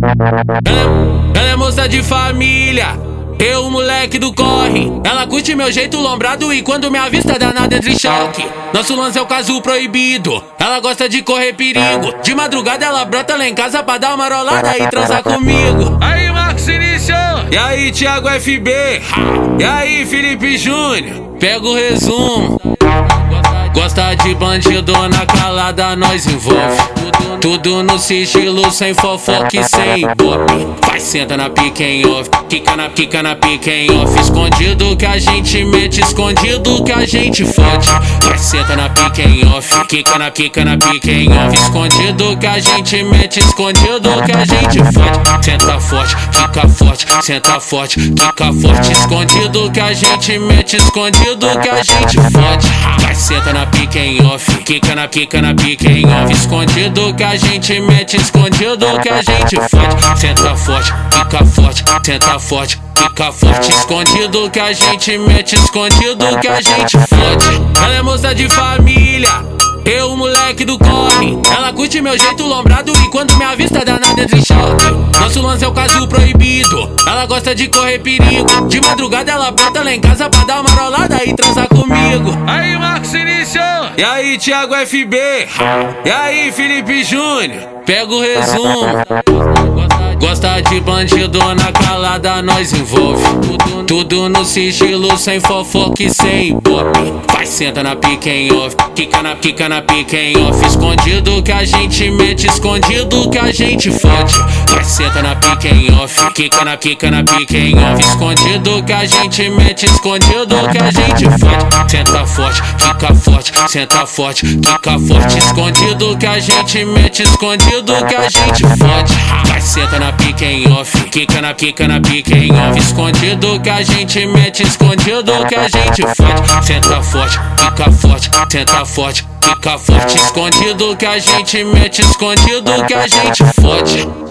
Ela, ela é moça de família. Eu, moleque do corre, ela curte meu jeito lombrado e quando me avista danada entre choque. Nosso lance é o caso proibido, ela gosta de correr perigo. De madrugada ela brota lá em casa pra dar uma rolada e transar comigo. Aí, Marcos Início! E aí, Thiago FB? E aí, Felipe Júnior? Pega o resumo. Gosta de bandido na calada, nós envolve. Tudo no sigilo, sem fofoca e sem ibope. Vai, senta na pique em off, quica na, quica na pique em off. Escondido que a gente mete, escondido que a gente fode. Vai, senta na pique em off, quica na, quica na pique em off. Escondido que a gente mete, escondido que a gente fode. Senta forte, fica forte, senta forte, fica forte. Escondido que a gente mete, escondido que a gente fode. Vai, senta na pique em off, quica na, quica na pique em off. Escondido que a gente mete, escondido que a gente fode. Senta forte, fica forte, senta forte, fica forte. Escondido que a gente mete, escondido que a gente fode. Ela é moça de família. Eu, moleque do corre, ela curte meu jeito lombrado e quando me avista danada entre choque. Nosso lance é o caso proibido, ela gosta de correr perigo. De madrugada ela brota lá em casa pra dar uma rolada e transar comigo. Aí, Marcos Início! E aí, Thiago FB? E aí, Felipe Júnior? Pega o resumo. Gosta de bandido na calada, nós envolve. Tudo no sigilo, sem fofoca e sem ibope. Vai, senta na pique em off, quica na, quica na pique em off. Escondido que a gente mete, escondido que a gente fode. Vai, senta na pique em off, quica na, quica na pique em off. Escondido que a gente mete, escondido que a gente fode. Senta forte, fica forte, senta forte, fica forte. Escondido que a gente mete, escondido que a gente fode. Vai, senta na pique em off, quica na, quica na pique em off. Escondido que a gente mete, escondido que a gente fode. Senta forte, fica forte, senta forte, fica forte. Escondido que a gente mete, escondido que a gente fode.